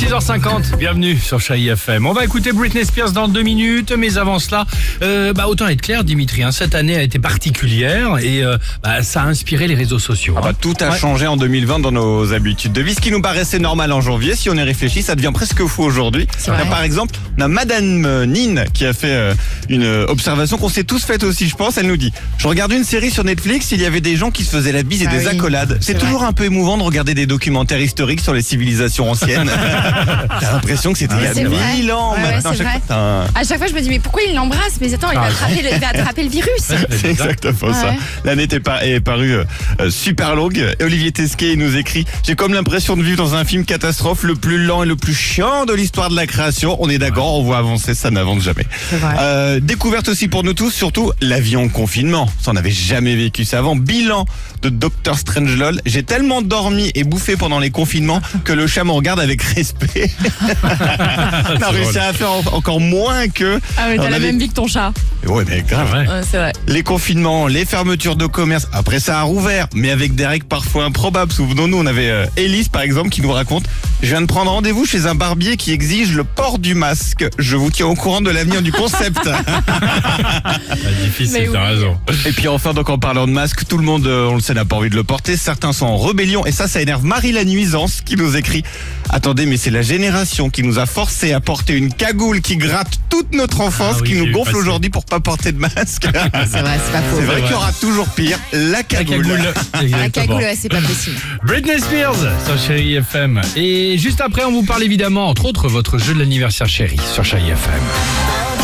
6h50, bienvenue sur Chai FM. On va écouter Britney Spears dans deux minutes, mais avant cela, euh, bah, autant être clair, Dimitri, hein, cette année a été particulière et euh, bah, ça a inspiré les réseaux sociaux. Ah bah, hein. tout a Ouais. changé en 2020 dans nos habitudes de vie. Ce qui nous paraissait normal en janvier, si on y réfléchit, ça devient presque fou aujourd'hui. Là, Par exemple, on a Madame euh, Nin qui a fait euh, une euh, observation qu'on s'est tous faite aussi, je pense. Elle nous dit Je regarde une série sur Netflix, il y avait des gens qui se faisaient la bise et Ah des oui, accolades. c'est C'est toujours un peu émouvant de regarder des documentaires historiques sur les civilisations anciennes. T'as l'impression que c'était il y a c'est vrai. 1000 ans Ouais, ouais, maintenant. c'est Chaque vrai. fois, t'as un- À chaque fois, je me dis, mais pourquoi il l'embrasse? Mais attends, il va, Ah, attraper le, il va attraper le virus. C'est exactement ça. Ouais. L'année était par- est parue euh, euh, super longue. Et Olivier Tesquet il nous écrit J'ai comme l'impression de vivre dans un film catastrophe le plus lent et le plus chiant de l'histoire de la création. On est d'accord, on voit avancer, ça n'avance jamais. C'est vrai. Euh, découverte aussi pour nous tous, surtout l'avion en confinement. Ça, on n'avait jamais vécu ça avant. Bilan de Dr Strangelol. J'ai tellement dormi et bouffé pendant les confinements que le chat me regarde avec respect. on a réussi à faire en- encore moins que. Ah, mais On t'as la avait- même vie que ton chat. Ouais, mais grave. Ouais. Ouais, c'est vrai. Les confinements, les fermetures de commerce, après ça a rouvert, mais avec des règles parfois improbables. Souvenons-nous, on avait euh, Élise par exemple qui nous raconte Je viens de prendre rendez-vous chez un barbier qui exige le port du masque. Je vous tiens au courant de l'avenir du concept. Ah, difficile, Mais t'as oui. raison. Et puis enfin, donc en parlant de masque, tout le monde, euh, on le sait, n'a pas envie de le porter. Certains sont en rébellion et ça, ça énerve Marie la Nuisance qui nous écrit Attendez, mais c'est la génération qui nous a forcé à porter une cagoule qui gratte toute notre enfance, Ah oui, qui j'ai nous gonfle passer. aujourd'hui pour pas porter de masque. C'est vrai, c'est pas faux. C'est vrai qu'il y aura toujours pire, la cagoule. La cagoule, ouais, c'est pas possible. Britney Spears sur Chéri FM. Et juste après, on vous parle évidemment, entre autres, votre jeu de l'anniversaire chéri sur Chéri FM.